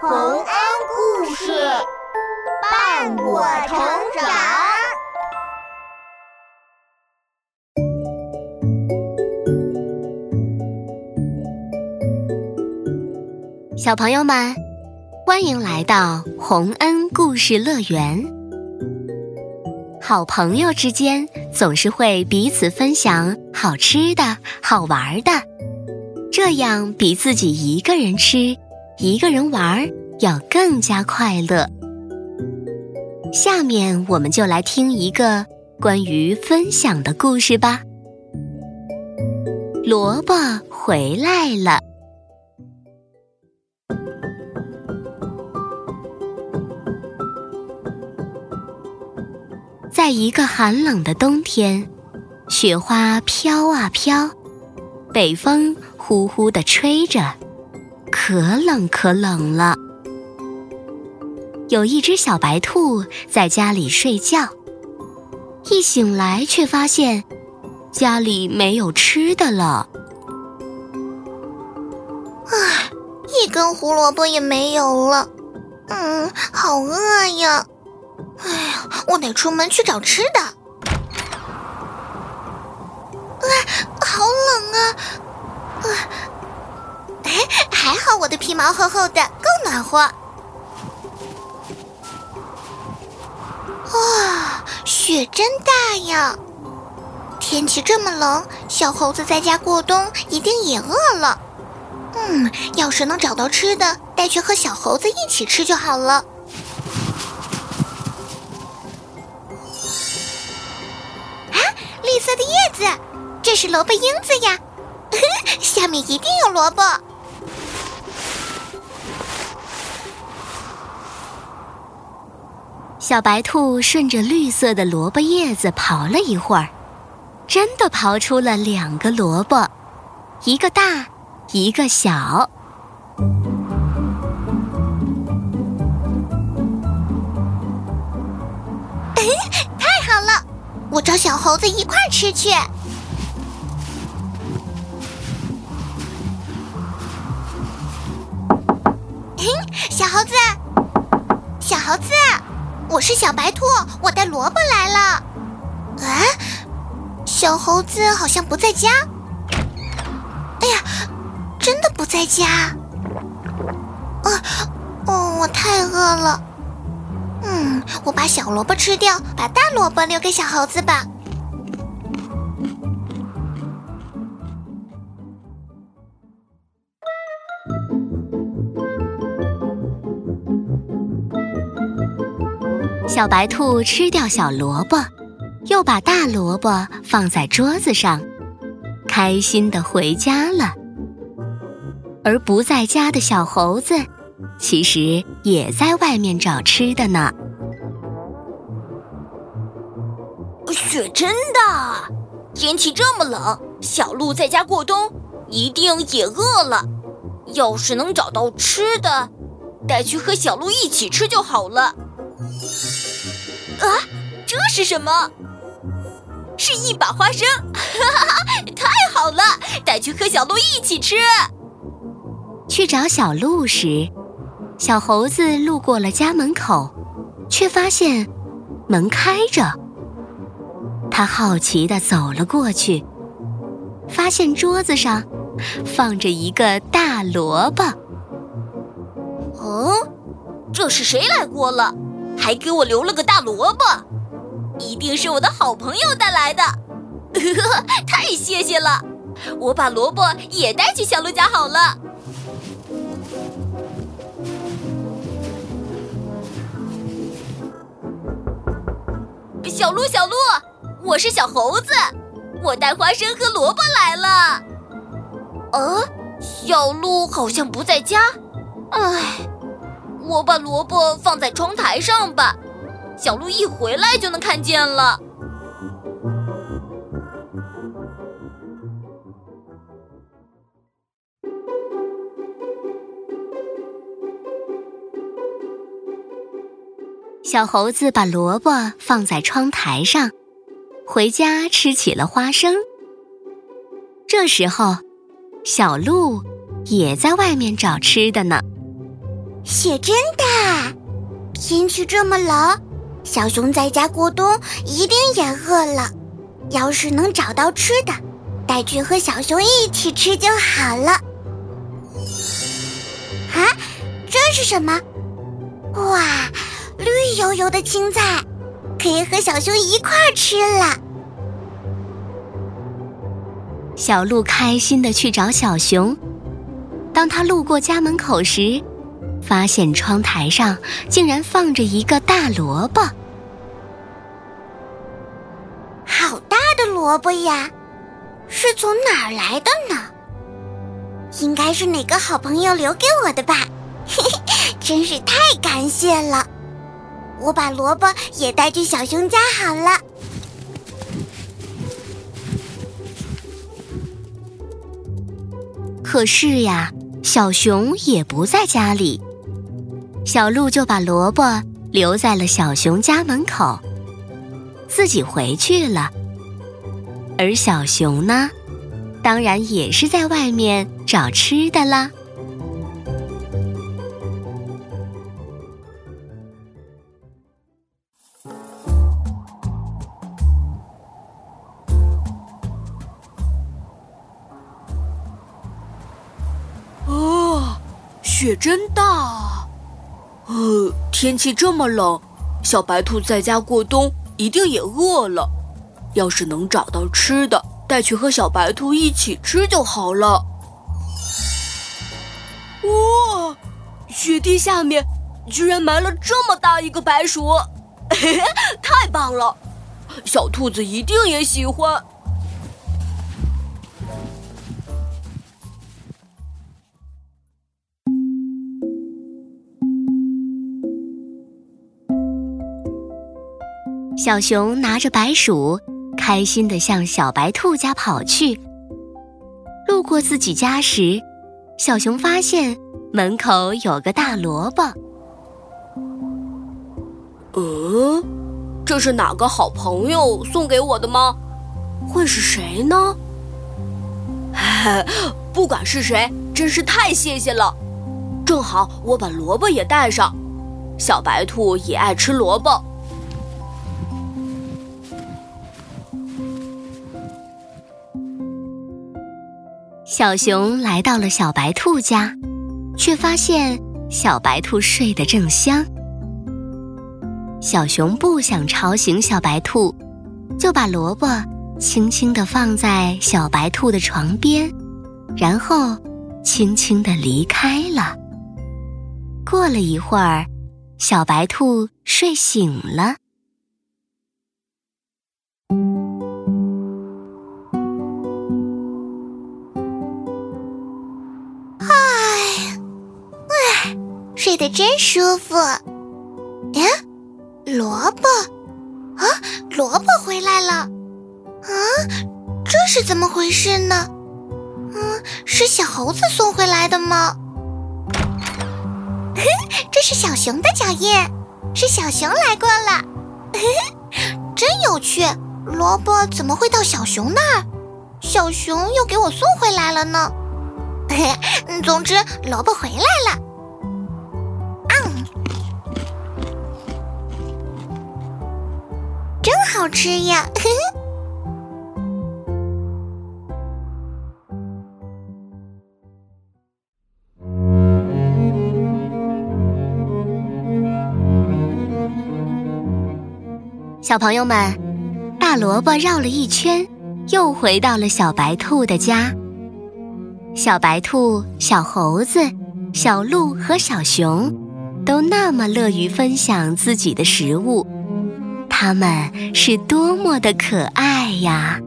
洪恩故事伴我成长。小朋友们，欢迎来到洪恩故事乐园。好朋友之间总是会彼此分享好吃的、好玩的，这样比自己一个人吃。一个人玩要更加快乐。下面我们就来听一个关于分享的故事吧。萝卜回来了。在一个寒冷的冬天，雪花飘啊飘，北风呼呼地吹着。可冷可冷了。有一只小白兔在家里睡觉，一醒来却发现家里没有吃的了。唉，一根胡萝卜也没有了。嗯，好饿呀！哎呀，我得出门去找吃的。哎，好冷啊！哎。还好我的皮毛厚厚的，够暖和。哇，雪真大呀！天气这么冷，小猴子在家过冬一定也饿了。嗯，要是能找到吃的，带去和小猴子一起吃就好了。啊，绿色的叶子，这是萝卜缨子呀！下面一定有萝卜。小白兔顺着绿色的萝卜叶子刨了一会儿，真的刨出了两个萝卜，一个大，一个小。太好了，我找小猴子一块吃去。小猴子，小猴子。我是小白兔，我带萝卜来了。哎，小猴子好像不在家。哎呀，真的不在家。啊，哦，我太饿了。嗯，我把小萝卜吃掉，把大萝卜留给小猴子吧。小白兔吃掉小萝卜，又把大萝卜放在桌子上，开心的回家了。而不在家的小猴子，其实也在外面找吃的呢。雪真大，天气这么冷，小鹿在家过冬，一定也饿了。要是能找到吃的，带去和小鹿一起吃就好了。是什么？是一把花生，哈哈哈！太好了，带去和小鹿一起吃。去找小鹿时，小猴子路过了家门口，却发现门开着。他好奇的走了过去，发现桌子上放着一个大萝卜。哦，这是谁来过了？还给我留了个大萝卜，一定是我的好朋友带来的，呵 呵太谢谢了！我把萝卜也带去小鹿家好了。小鹿，小鹿，我是小猴子，我带花生和萝卜来了。哦，小鹿好像不在家，唉。我把萝卜放在窗台上吧，小鹿一回来就能看见了。小猴子把萝卜放在窗台上，回家吃起了花生。这时候，小鹿也在外面找吃的呢。雪真大，天气这么冷，小熊在家过冬一定也饿了。要是能找到吃的，带去和小熊一起吃就好了。啊，这是什么？哇，绿油油的青菜，可以和小熊一块吃了。小鹿开心的去找小熊。当他路过家门口时，发现窗台上竟然放着一个大萝卜。萝卜呀！是从哪儿来的呢？应该是哪个好朋友留给我的吧？嘿嘿，真是太感谢了！我把萝卜也带去小熊家好了。可是呀，小熊也不在家里，小鹿就把萝卜留在了小熊家门口，自己回去了。而小熊呢，当然也是在外面找吃的啦。雪真大啊，呃，天气这么冷，小白兔在家过冬一定也饿了。要是能找到吃的，带去和小白兔一起吃就好了。哇，雪地下面居然埋了这么大一个白鼠，太棒了！小兔子一定也喜欢。小熊拿着白薯，开心地向小白兔家跑去。路过自己家时，小熊发现门口有个大萝卜。嗯，这是哪个好朋友送给我的吗？会是谁呢？不管是谁，真是太谢谢了。正好我把萝卜也带上，小白兔也爱吃萝卜。小熊来到了小白兔家，却发现小白兔睡得正香。小熊不想吵醒小白兔，就把萝卜轻轻地放在小白兔的床边，然后轻轻地离开了。过了一会儿，小白兔睡醒了。睡得真舒服。呀，萝卜啊，萝卜回来了。啊，这是怎么回事呢？嗯，是小猴子送回来的吗？这是小熊的脚印，是小熊来过了。真有趣，萝卜怎么会到小熊那儿？小熊又给我送回来了呢？嘿 总之，萝卜回来了。好吃呀！小朋友们，大萝卜绕了一圈，又回到了小白兔的家。小白兔、小猴子、小鹿和小熊，都那么乐于分享自己的食物。它们是多么的可爱呀！